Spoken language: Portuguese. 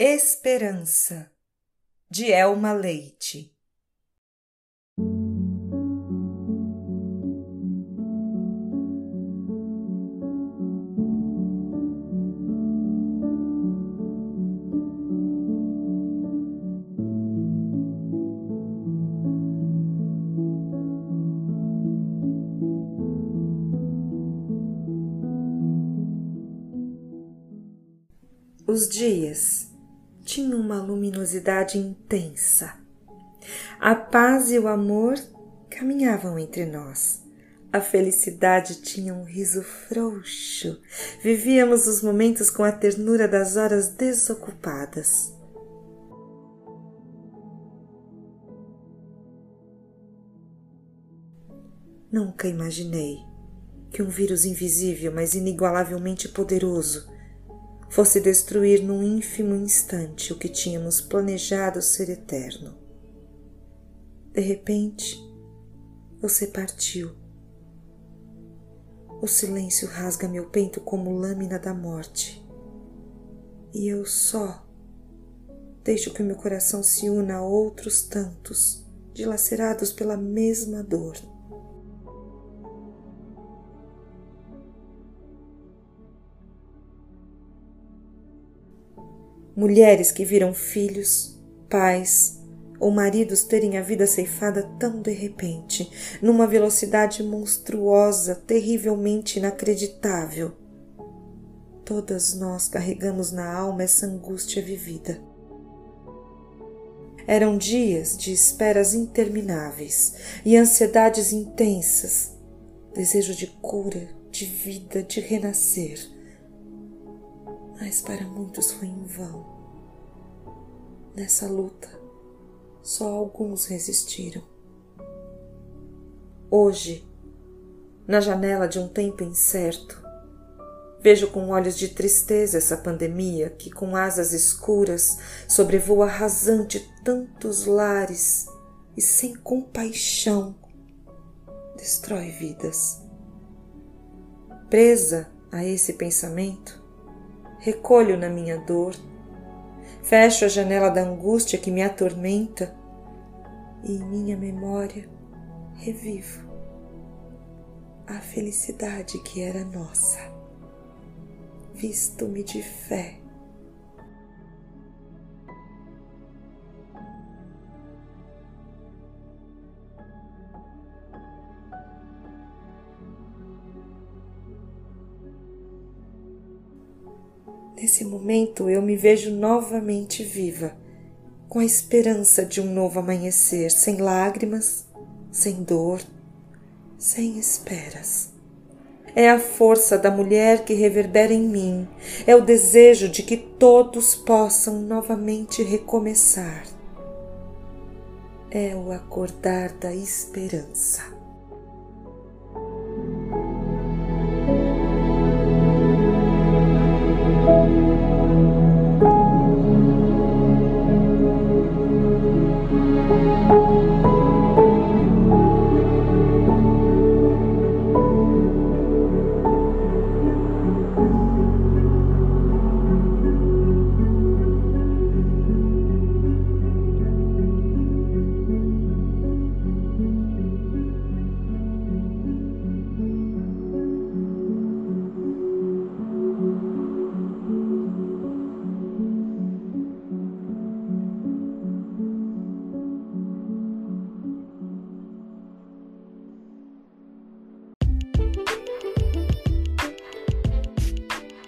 Esperança, de Elma Leite. Os dias tinham uma luminosidade intensa. A paz e o amor caminhavam entre nós. A felicidade tinha um riso frouxo. Vivíamos os momentos com a ternura das horas desocupadas. Nunca imaginei que um vírus invisível, mas inigualavelmente poderoso, fosse destruir num ínfimo instante o que tínhamos planejado ser eterno. De repente, você partiu. O silêncio rasga meu peito como lâmina da morte. E eu só deixo que meu coração se una a outros tantos, dilacerados pela mesma dor. Mulheres que viram filhos, pais ou maridos terem a vida ceifada tão de repente, numa velocidade monstruosa, terrivelmente inacreditável. Todas nós carregamos na alma essa angústia vivida. Eram dias de esperas intermináveis e ansiedades intensas, desejo de cura, de vida, de renascer mas para muitos foi em vão. Nessa luta, só alguns resistiram. Hoje, na janela de um tempo incerto, vejo com olhos de tristeza essa pandemia que, com asas escuras, sobrevoa rasante tantos lares e, sem compaixão, destrói vidas. Presa a esse pensamento, recolho na minha dor, fecho a janela da angústia que me atormenta. E em minha memória revivo a felicidade que era nossa. Visto-me de fé Nesse momento eu me vejo novamente viva, com a esperança de um novo amanhecer, sem lágrimas, sem dor, sem esperas. É a força da mulher que reverbera em mim, é o desejo de que todos possam novamente recomeçar. É o acordar da esperança.